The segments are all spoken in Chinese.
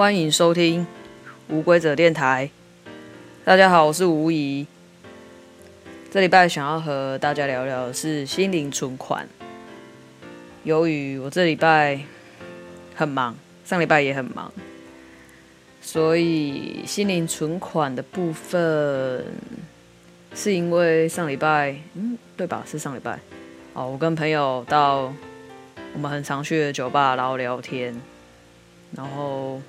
欢迎收听无规则电台。大家好，我是吴怡。这礼拜想要和大家聊聊的是心灵存款。由于我这礼拜很忙，上礼拜也很忙，所以心灵存款的部分是因为上礼拜，嗯，对吧？是上礼拜。哦，我跟朋友到我们很常去的酒吧，然后聊天，然后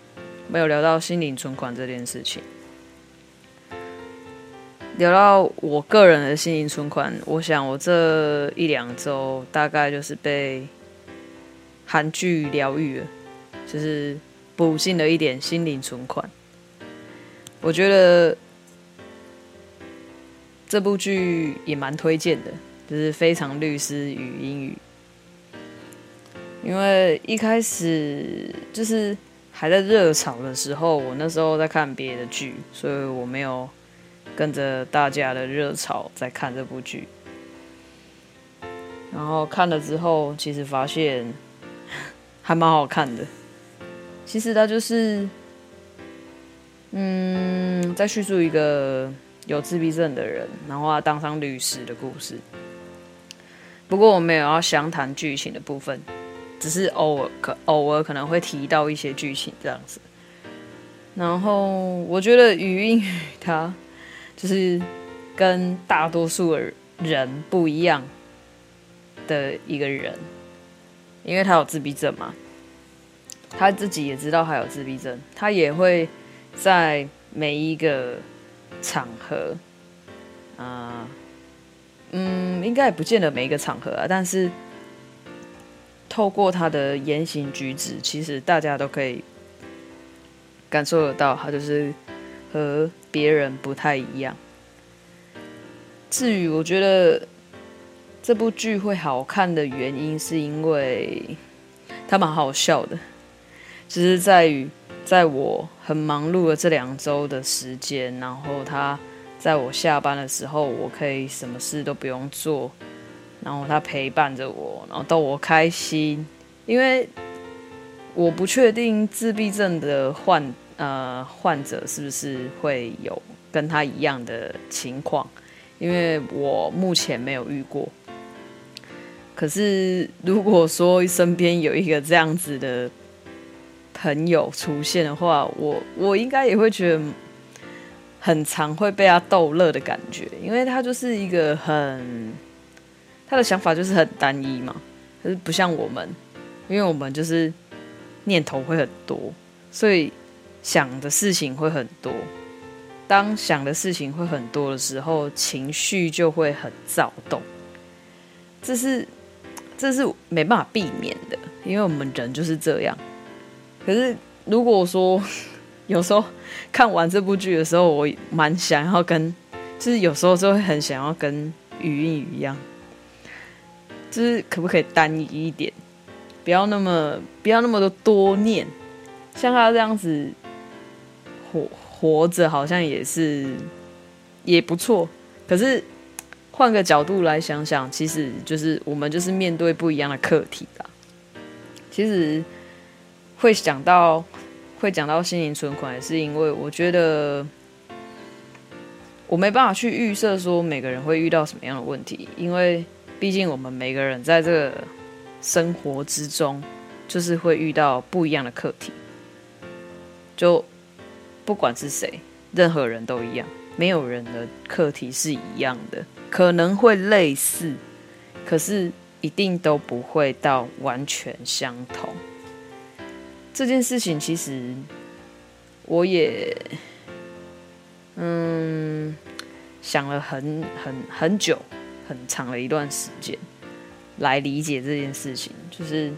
没有聊到心灵存款这件事情。聊到我个人的心灵存款，我想我这一两周大概就是被韩剧疗愈了，就是补进了一点心灵存款。我觉得这部剧也蛮推荐的。就是非常律师与英语，因为一开始就是还在热潮的时候，我那时候在看别的剧，所以我没有跟着大家的热潮在看这部剧。然后看了之后，其实发现 还蛮好看的。其实它就是，嗯，在叙述一个有自闭症的人，然后他当上律师的故事。不过我没有要详谈剧情的部分，只是偶尔可偶尔可能会提到一些剧情这样子。然后我觉得语音他就是跟大多数的人不一样的一个人，因为他有自闭症嘛，他自己也知道他有自闭症，他也会在每一个场合啊。嗯，应该也不见得每一个场合啊，但是透过他的言行举止，其实大家都可以感受得到，他就是和别人不太一样。至于我觉得这部剧会好看的原因，是因为他蛮好笑的，只是在于在我很忙碌的这两周的时间，然后他。在我下班的时候，我可以什么事都不用做，然后他陪伴着我，然后逗我开心。因为我不确定自闭症的患呃患者是不是会有跟他一样的情况，因为我目前没有遇过。可是如果说身边有一个这样子的朋友出现的话，我我应该也会觉得。很常会被他逗乐的感觉，因为他就是一个很，他的想法就是很单一嘛，可是不像我们，因为我们就是念头会很多，所以想的事情会很多。当想的事情会很多的时候，情绪就会很躁动，这是这是没办法避免的，因为我们人就是这样。可是如果说，有时候看完这部剧的时候，我蛮想要跟，就是有时候就会很想要跟禹英禑一样，就是可不可以单一一点，不要那么不要那么多多念，像他这样子活活着，好像也是也不错。可是换个角度来想想，其实就是我们就是面对不一样的课题吧。其实会想到。会讲到心灵存款，是因为我觉得我没办法去预设说每个人会遇到什么样的问题，因为毕竟我们每个人在这个生活之中，就是会遇到不一样的课题。就不管是谁，任何人都一样，没有人的课题是一样的，可能会类似，可是一定都不会到完全相同。这件事情其实我也嗯想了很很很久很长的一段时间来理解这件事情，就是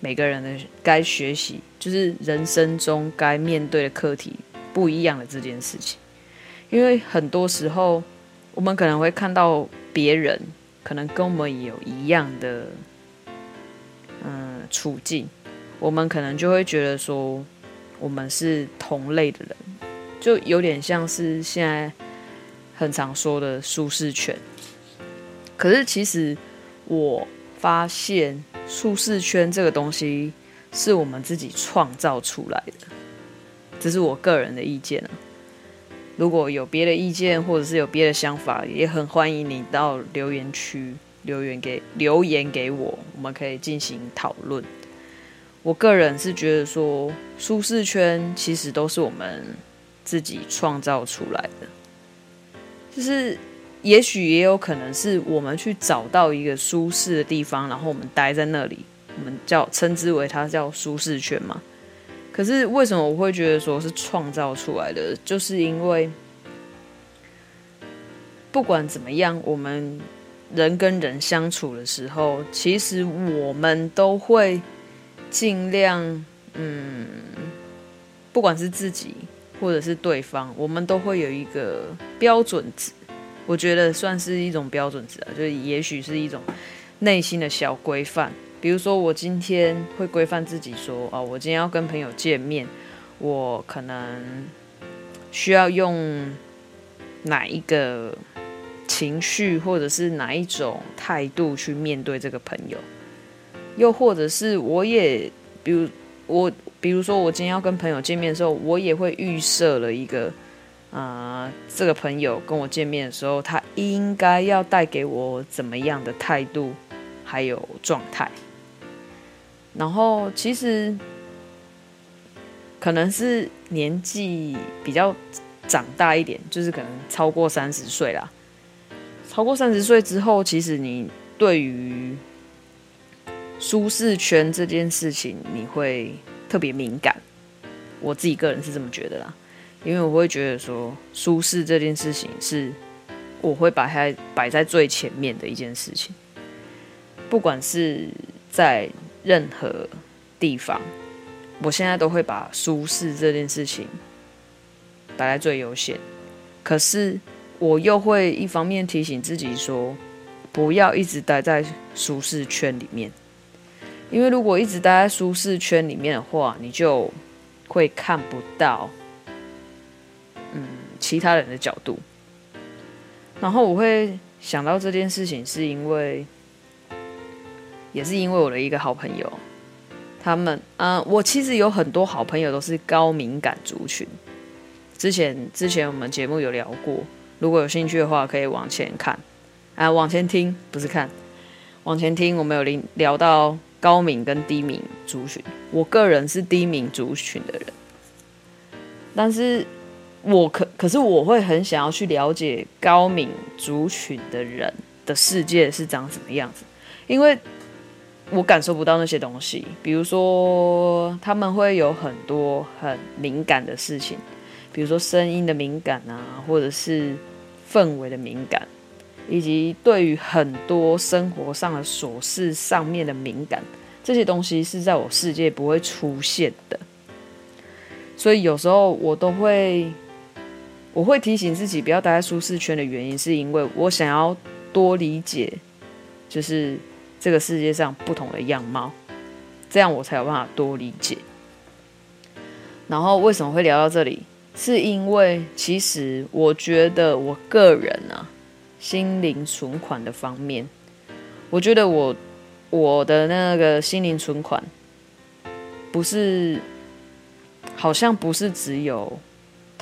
每个人的该学习，就是人生中该面对的课题不一样的这件事情。因为很多时候我们可能会看到别人可能跟我们有一样的嗯处境。我们可能就会觉得说，我们是同类的人，就有点像是现在很常说的舒适圈。可是其实我发现，舒适圈这个东西是我们自己创造出来的。这是我个人的意见啊。如果有别的意见，或者是有别的想法，也很欢迎你到留言区留言给留言给我，我们可以进行讨论。我个人是觉得说，舒适圈其实都是我们自己创造出来的，就是也许也有可能是我们去找到一个舒适的地方，然后我们待在那里，我们叫称之为它叫舒适圈嘛。可是为什么我会觉得说是创造出来的？就是因为不管怎么样，我们人跟人相处的时候，其实我们都会。尽量，嗯，不管是自己或者是对方，我们都会有一个标准值，我觉得算是一种标准值啊，就也许是一种内心的小规范。比如说，我今天会规范自己说，哦，我今天要跟朋友见面，我可能需要用哪一个情绪或者是哪一种态度去面对这个朋友。又或者是我也，比如我，比如说我今天要跟朋友见面的时候，我也会预设了一个，啊、这个朋友跟我见面的时候，他应该要带给我怎么样的态度，还有状态。然后其实可能是年纪比较长大一点，就是可能超过三十岁啦。超过三十岁之后，其实你对于舒适圈这件事情，你会特别敏感。我自己个人是这么觉得啦，因为我会觉得说，舒适这件事情是我会把它摆在最前面的一件事情。不管是在任何地方，我现在都会把舒适这件事情摆在最优先。可是我又会一方面提醒自己说，不要一直待在舒适圈里面。因为如果一直待在舒适圈里面的话，你就会看不到，其他人的角度。然后我会想到这件事情，是因为，也是因为我的一个好朋友，他们，嗯、我其实有很多好朋友都是高敏感族群。之前之前我们节目有聊过，如果有兴趣的话，可以往前看，啊，往前听，不是看，往前听，我们有聊到。高敏跟低敏族群，我个人是低敏族群的人，但是我可可是我会很想要去了解高敏族群的人的世界是长什么样子，因为我感受不到那些东西，比如说他们会有很多很敏感的事情，比如说声音的敏感啊，或者是氛围的敏感。以及对于很多生活上的琐事上面的敏感，这些东西是在我世界不会出现的，所以有时候我都会，我会提醒自己不要待在舒适圈的原因，是因为我想要多理解，就是这个世界上不同的样貌，这样我才有办法多理解。然后为什么会聊到这里？是因为其实我觉得我个人啊。心灵存款的方面，我觉得我我的那个心灵存款，不是，好像不是只有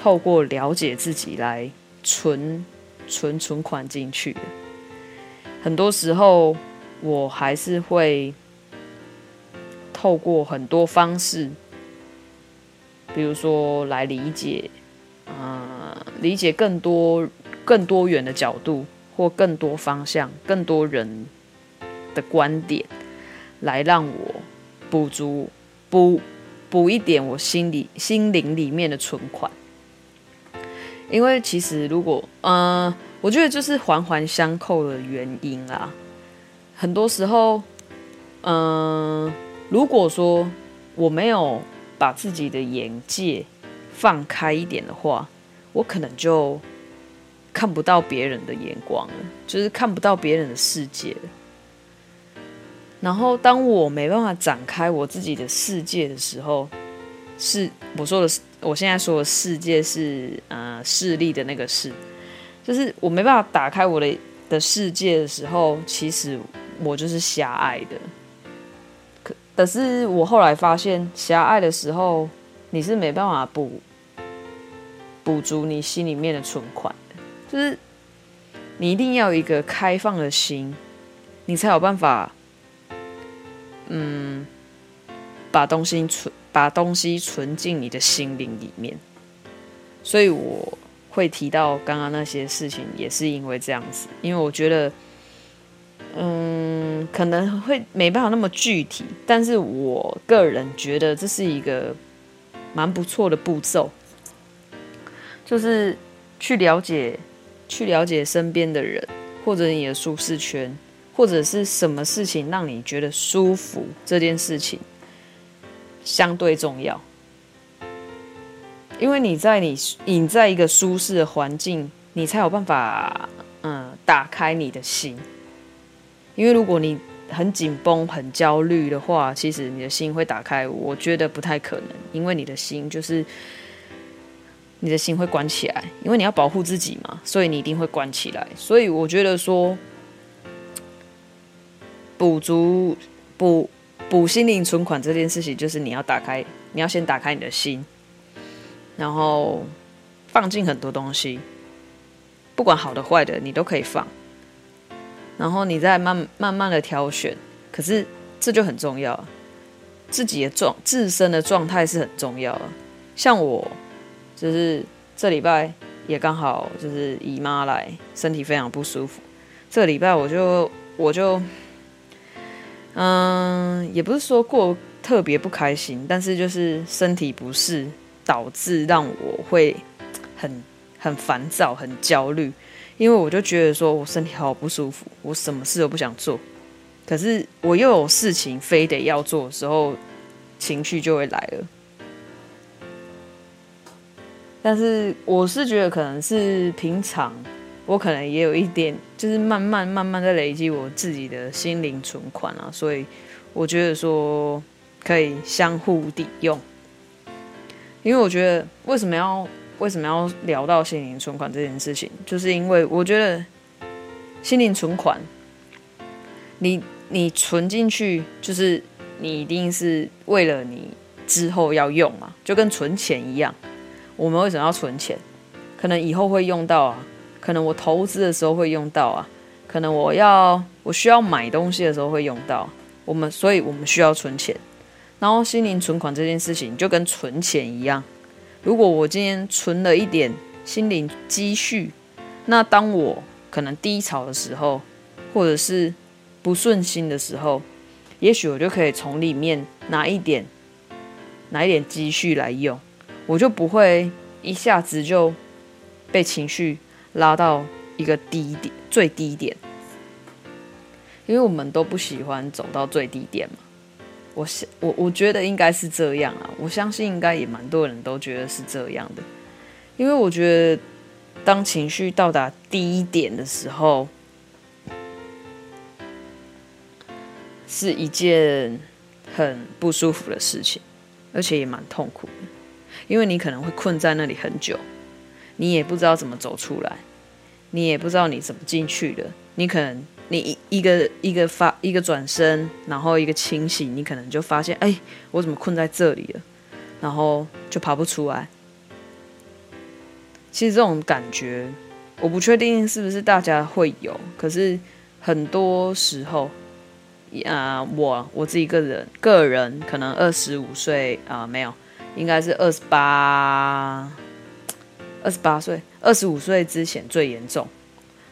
透过了解自己来存存存款进去。很多时候，我还是会透过很多方式，比如说来理解，啊、呃，理解更多。更多元的角度，或更多方向、更多人的观点，来让我补足补补一点我心里心灵里面的存款。因为其实如果嗯、我觉得就是环环相扣的原因啦。很多时候，嗯、如果说我没有把自己的眼界放开一点的话，我可能就。看不到别人的眼光了，就是看不到别人的世界。然后，当我没办法展开我自己的世界的时候，是我说的是，我现在说的世界是呃势力的那个势，就是我没办法打开我的的世界的时候，其实我就是狭隘的。可，可是我后来发现，狭隘的时候，你是没办法补补足你心里面的存款，就是你一定要有一个开放的心，你才有办法，嗯，把东西存，把东西存进你的心灵里面。所以我会提到刚刚那些事情，也是因为这样子，因为我觉得，嗯，可能会没办法那么具体，但是我个人觉得这是一个蛮不错的步骤。就是去了解，去了解身边的人，或者你的舒适圈，或者是什么事情让你觉得舒服，这件事情相对重要。因为你在你隐在一个舒适的环境，你才有办法嗯打开你的心。因为如果你很紧绷、很焦虑的话，其实你的心会打开，我觉得不太可能，因为你的心就是。你的心会关起来，因为你要保护自己嘛，所以你一定会关起来。所以我觉得说，补足补补心灵存款这件事情，就是你要打开，你要先打开你的心，然后放进很多东西，不管好的坏的，你都可以放，然后你再慢慢慢的挑选。可是这就很重要，自己的状自身的状态是很重要，像我。就是这礼拜也刚好就是姨妈来，身体非常不舒服。这礼拜我就我就，嗯，也不是说过特别不开心，但是就是身体不适导致让我会很很烦躁、很焦虑，因为我就觉得说我身体好不舒服，我什么事都不想做，可是我又有事情非得要做的时候，情绪就会来了。但是我是觉得可能是平常，我可能也有一点，就是慢慢慢慢在累积我自己的心灵存款啊，所以我觉得说可以相互抵用。因为我觉得为什么要为什么要聊到心灵存款这件事情，就是因为我觉得心灵存款，你你存进去，就是你一定是为了你之后要用嘛，就跟存钱一样。我们为什么要存钱？可能以后会用到啊，可能我投资的时候会用到啊，可能我要我需要买东西的时候会用到。我们所以我们需要存钱。然后心灵存款这件事情就跟存钱一样，如果我今天存了一点心灵积蓄，那当我可能低潮的时候，或者是不顺心的时候，也许我就可以从里面拿一点拿一点积蓄来用。我就不会一下子就被情绪拉到一个低点，最低点，因为我们都不喜欢走到最低点嘛。我想，我我觉得应该是这样啊。我相信应该也蛮多人都觉得是这样的，因为我觉得当情绪到达低点的时候，是一件很不舒服的事情，而且也蛮痛苦的。因为你可能会困在那里很久，你也不知道怎么走出来，你也不知道你怎么进去的。你可能你一一个一个发一个转身，然后一个清醒，你可能就发现，哎，我怎么困在这里了？然后就爬不出来。其实这种感觉，我不确定是不是大家会有，可是很多时候，啊、我我自己个人个人可能二十五岁啊、没有。应该是二十八，二十八岁，二十五岁之前最严重，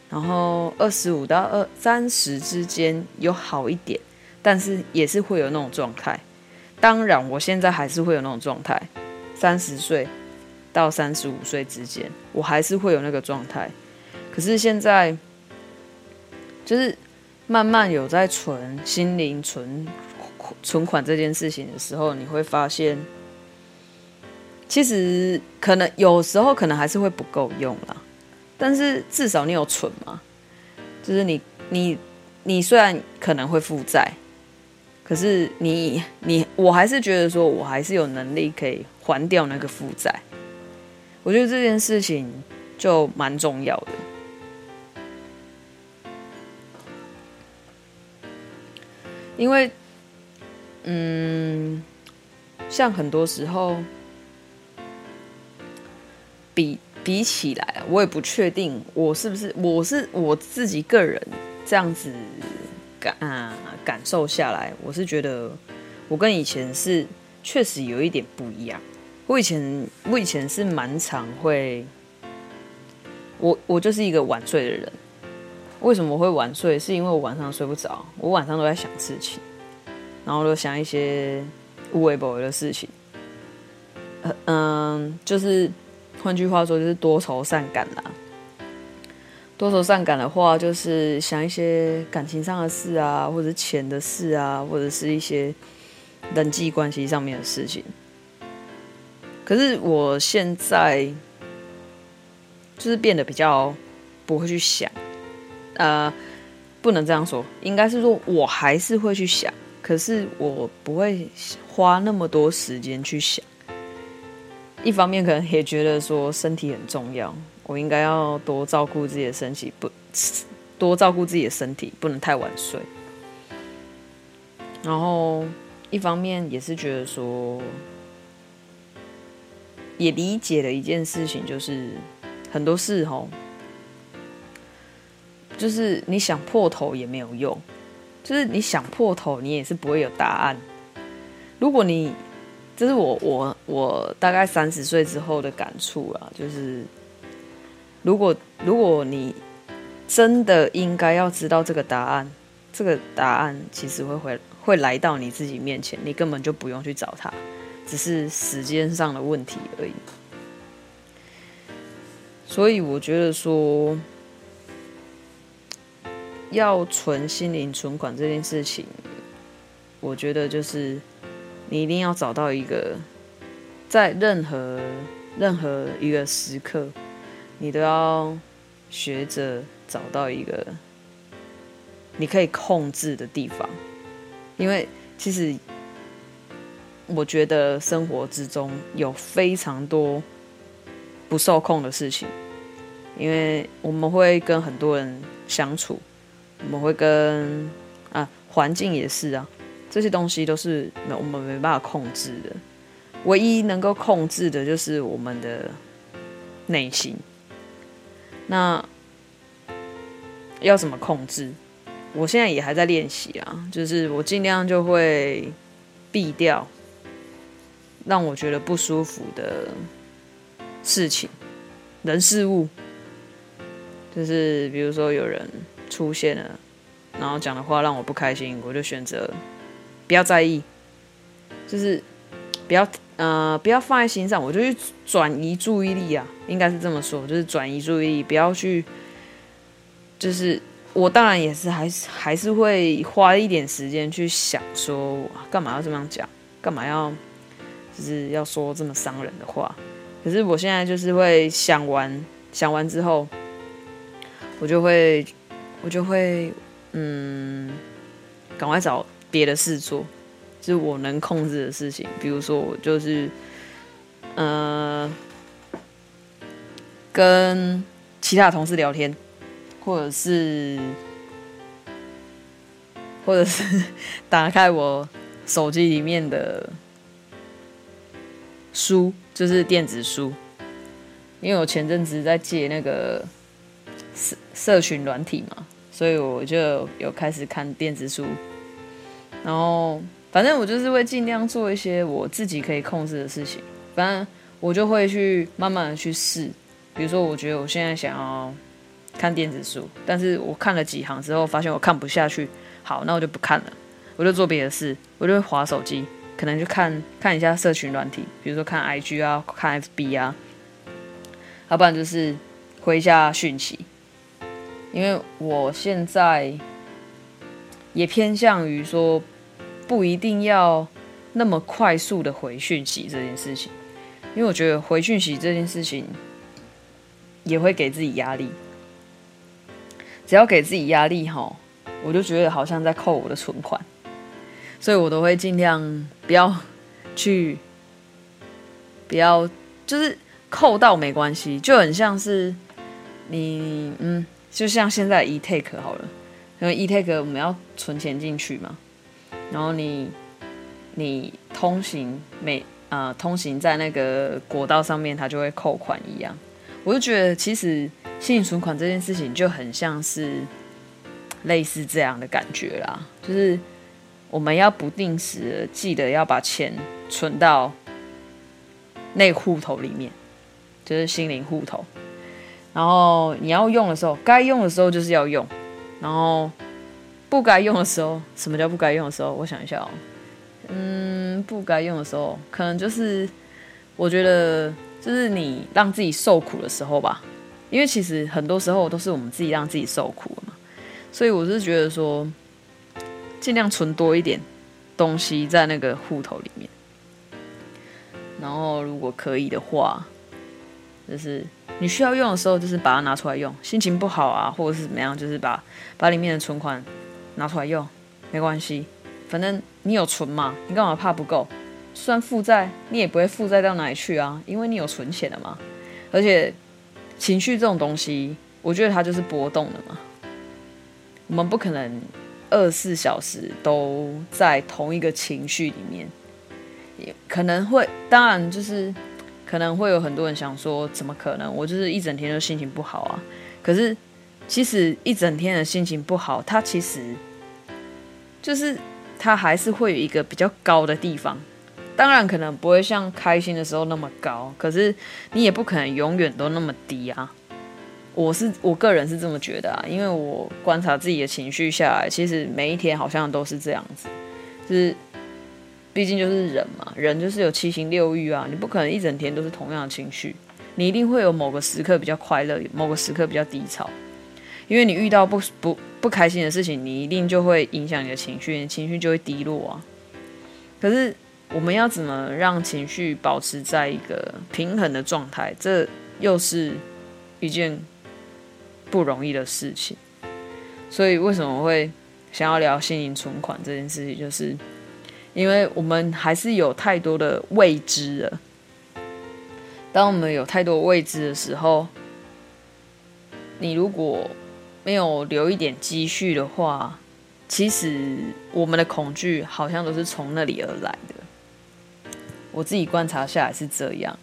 然后二十五到二三十之间有好一点，但是也是会有那种状态。当然，我现在还是会有那种状态，三十岁到三十五岁之间，我还是会有那个状态。可是现在，就是慢慢有在存心灵存存款这件事情的时候，你会发现。其实可能有时候可能还是会不够用啦，但是至少你有存嘛，就是你你你虽然可能会负债，可是你你我还是觉得说我还是有能力可以还掉那个负债，我觉得这件事情就蛮重要的，因为嗯，像很多时候。比比起来，我也不确定我是不是我是我自己个人这样子感啊感受下来，我是觉得我跟以前是确实有一点不一样。我以前我以前是蛮常会，我我就是一个晚睡的人。为什么会晚睡？是因为我晚上睡不着，我晚上都在想事情，然后都想一些无微不的事情。嗯、就是换句话说，就是多愁善感啦。多愁善感的话，就是想一些感情上的事啊，或者钱的事啊，或者是一些人际关系上面的事情。可是我现在就是变得比较不会去想，呃，不能这样说，应该是说我还是会去想，可是我不会花那么多时间去想。一方面可能也觉得说身体很重要，我应该要多照顾自己的身体，不多照顾自己的身体，不能太晚睡。然后一方面也是觉得说。也理解了一件事情，就是很多事吼，就是你想破头也没有用，就是你想破头，你也是不会有答案。如果你，这是我我我大概三十岁之后的感触啊，就是如果如果你真的应该要知道这个答案，这个答案其实会会会来到你自己面前，你根本就不用去找他。只是时间上的问题而已，所以我觉得说，要存心灵存款这件事情，我觉得就是你一定要找到一个，在任何任何一个时刻，你都要学着找到一个你可以控制的地方，因为其实。我觉得生活之中有非常多不受控的事情，因为我们会跟很多人相处，我们会跟啊环境也是啊，这些东西都是没我们没办法控制的，唯一能够控制的就是我们的内心。那要怎么控制？我现在也还在练习啊，就是我尽量就会避掉。让我觉得不舒服的事情、人、事物，就是比如说有人出现了，然后讲的话让我不开心，我就选择不要在意，就是不要呃不要放在心上，我就去转移注意力啊，应该是这么说，就是转移注意力，不要去，就是我当然也是还是还是会花一点时间去想说，干嘛要这么样讲，干嘛要。就是要说这么伤人的话，可是我现在就是会想完，想完之后，我就会，我就会，嗯，赶快找别的事做，就是我能控制的事情，比如说我就是，呃，跟其他同事聊天，或者是，或者是 打开我手机里面的。书就是电子书，因为我前阵子在借那个社社群软体嘛，所以我就有开始看电子书。然后反正我就是会尽量做一些我自己可以控制的事情。反正我就会去慢慢的去试，比如说我觉得我现在想要看电子书，但是我看了几行之后发现我看不下去，好，那我就不看了，我就做别的事，我就会划手机。可能就看看一下社群软体，比如说看 IG 啊，看 FB 啊，要不然就是回一下讯息。因为我现在也偏向于说，不一定要那么快速的回讯息这件事情，因为我觉得回讯息这件事情也会给自己压力。只要给自己压力哈，我就觉得好像在扣我的存款。所以我都会尽量不要去，不要就是扣到没关系，就很像是你嗯，就像现在 eTake 好了，因为 eTake 我们要存钱进去嘛，然后你你通行每啊、通行在那个国道上面，它就会扣款一样，我就觉得其实心灵存款这件事情就很像是类似这样的感觉啦，就是我们要不定时的记得要把钱存到那户头里面，就是心灵户头。然后你要用的时候，该用的时候就是要用，然后不该用的时候，什么叫不该用的时候？我想一下哦，嗯，不该用的时候，可能就是我觉得就是你让自己受苦的时候吧，因为其实很多时候都是我们自己让自己受苦嘛，所以我是觉得说，尽量存多一点东西在那个户头里面，然后如果可以的话，就是。你需要用的时候，就是把它拿出来用。心情不好啊，或者是怎么样，就是把把里面的存款拿出来用，没关系，反正你有存嘛，你干嘛怕不够？算负债，你也不会负债到哪里去啊，因为你有存钱的嘛。而且情绪这种东西，我觉得它就是波动的嘛。我们不可能二十四小时都在同一个情绪里面，也可能会，当然就是。可能会有很多人想说，怎么可能？我就是一整天都心情不好啊。可是，其实一整天的心情不好，它其实就是它还是会有一个比较高的地方。当然，可能不会像开心的时候那么高，可是你也不可能永远都那么低啊。我是我个人是这么觉得啊，因为我观察自己的情绪下来，其实每一天好像都是这样子，就是。毕竟就是人嘛，人就是有七情六欲啊，你不可能一整天都是同样的情绪，你一定会有某个时刻比较快乐，某个时刻比较低潮，因为你遇到不不不开心的事情，你一定就会影响你的情绪，你情绪就会低落啊。可是我们要怎么让情绪保持在一个平衡的状态？这又是一件不容易的事情。所以为什么会想要聊心灵存款这件事情，就是。因为我们还是有太多的未知了。当我们有太多未知的时候，你如果没有留一点积蓄的话，其实我们的恐惧好像都是从那里而来的。我自己观察下来是这样，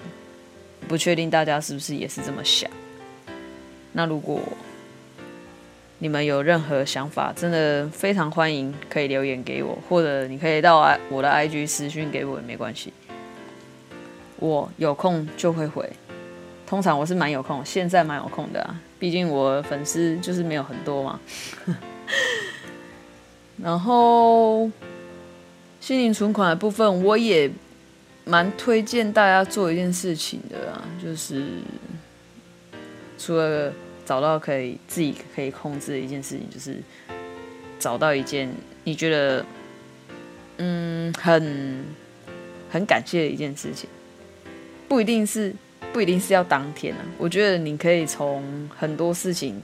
不确定大家是不是也是这么想。那如果，你们有任何想法，真的非常欢迎，可以留言给我，或者你可以到我的 IG 私讯给我也没关系，我有空就会回。通常我是蛮有空，现在蛮有空的啊，毕竟我粉丝就是没有很多嘛。然后心灵存款的部分，我也蛮推荐大家做一件事情的啊，就是除了。找到可以自己可以控制的一件事情，就是找到一件你觉得嗯很很感谢的一件事情，不一定是不一定是要当天啊。我觉得你可以从很多事情，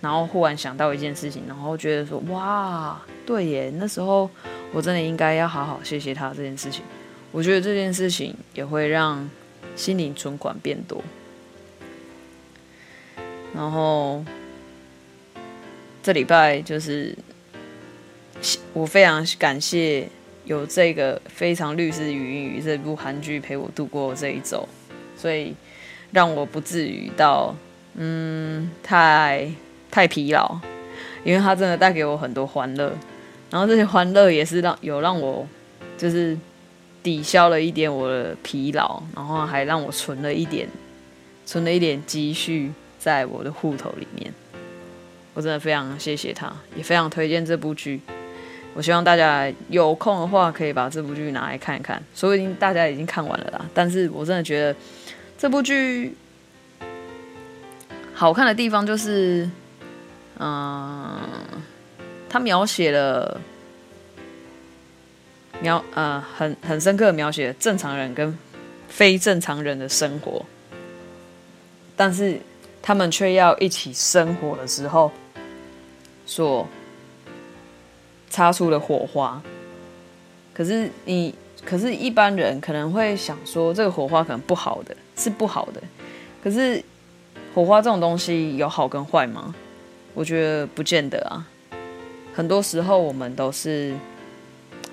然后忽然想到一件事情，然后觉得说哇，对耶，那时候我真的应该要好好谢谢他这件事情。我觉得这件事情也会让心灵存款变多。然后这礼拜就是我非常感谢有这个《非常律师禹英禑》这部韩剧陪我度过这一周，所以让我不至于到嗯太太疲劳，因为它真的带给我很多欢乐，然后这些欢乐也是让有让我就是抵消了一点我的疲劳，然后还让我存了一点存了一点积蓄。在我的户头里面，我真的非常谢谢他，也非常推荐这部剧。我希望大家有空的话，可以把这部剧拿来看一看。说不定大家已经看完了啦，但是我真的觉得这部剧好看的地方就是，嗯，他描写了描呃很很深刻的描写正常人跟非正常人的生活，但是。他们却要一起生活的时候，所擦出的火花。可是你，可是一般人可能会想说，这个火花可能不好的，是不好的。可是火花这种东西有好跟坏吗？我觉得不见得啊。很多时候我们都是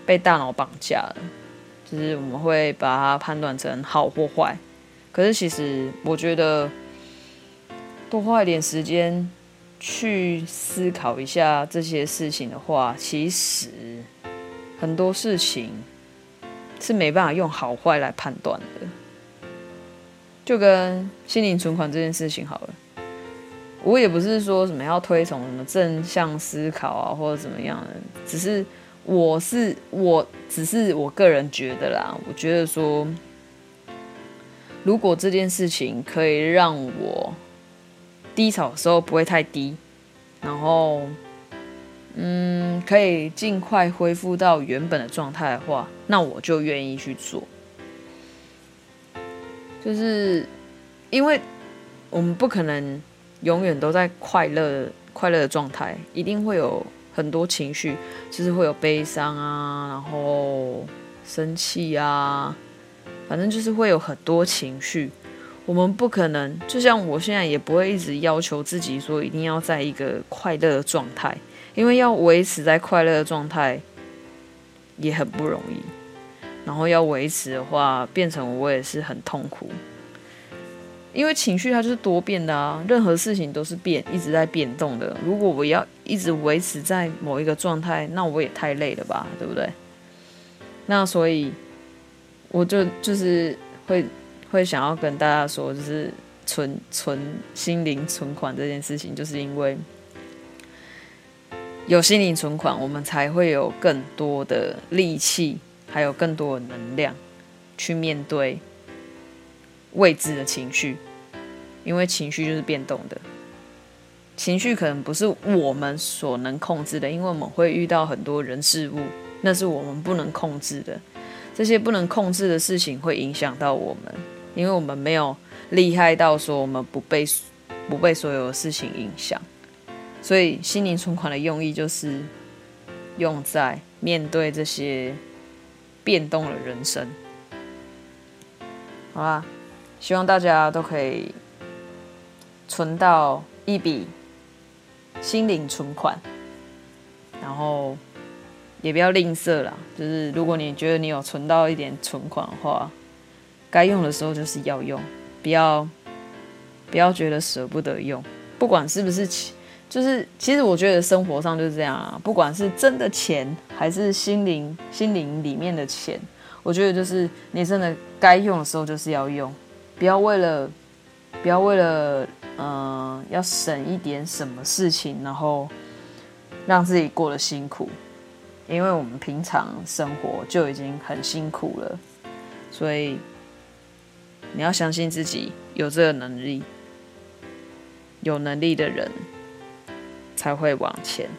被大脑绑架了，就是我们会把它判断成好或坏。可是其实我觉得。多花一点时间去思考一下这些事情的话，其实很多事情是没办法用好坏来判断的。就跟心灵存款这件事情好了，我也不是说什么要推崇什么正向思考啊，或者怎么样的，只是我是我只是我个人觉得啦，我觉得说，如果这件事情可以让我低潮的时候不会太低，然后嗯，可以尽快恢复到原本的状态的话，那我就愿意去做。就是因为我们不可能永远都在快乐快乐的状态，一定会有很多情绪，就是会有悲伤啊，然后生气啊，反正就是会有很多情绪。我们不可能，就像我现在也不会一直要求自己说一定要在一个快乐的状态，因为要维持在快乐的状态也很不容易。然后要维持的话，变成我也是很痛苦，因为情绪它就是多变的啊，任何事情都是变，一直在变动的。如果我要一直维持在某一个状态，那我也太累了吧，对不对？那所以我就就是会会想要跟大家说，就是存存心灵存款这件事情，就是因为有心灵存款，我们才会有更多的力气。还有更多的能量去面对未知的情绪，因为情绪就是变动的，情绪可能不是我们所能控制的，因为我们会遇到很多人事物，那是我们不能控制的。这些不能控制的事情会影响到我们，因为我们没有厉害到说我们不被不被所有的事情影响。所以心灵存款的用意就是用在面对这些。变动了人生，好啦，希望大家都可以存到一笔心灵存款，然后也不要吝啬啦。就是如果你觉得你有存到一点存款的话，该用的时候就是要用，不要不要觉得舍不得用，不管是不是。就是，其实我觉得生活上就是这样啊，不管是真的钱还是心灵心灵里面的钱，我觉得就是你真的该用的时候就是要用，不要为了不要为了嗯、要省一点什么事情，然后让自己过得辛苦，因为我们平常生活就已经很辛苦了，所以你要相信自己有这个能力，有能力的人。才会往前，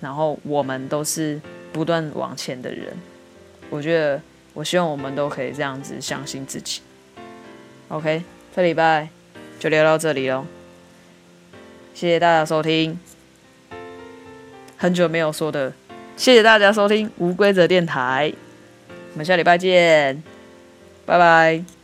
然后我们都是不断往前的人。我觉得，我希望我们都可以这样子相信自己。OK，这礼拜就聊到这里喽，谢谢大家收听。很久没有说的，谢谢大家收听无规则电台。我们下礼拜见，拜拜。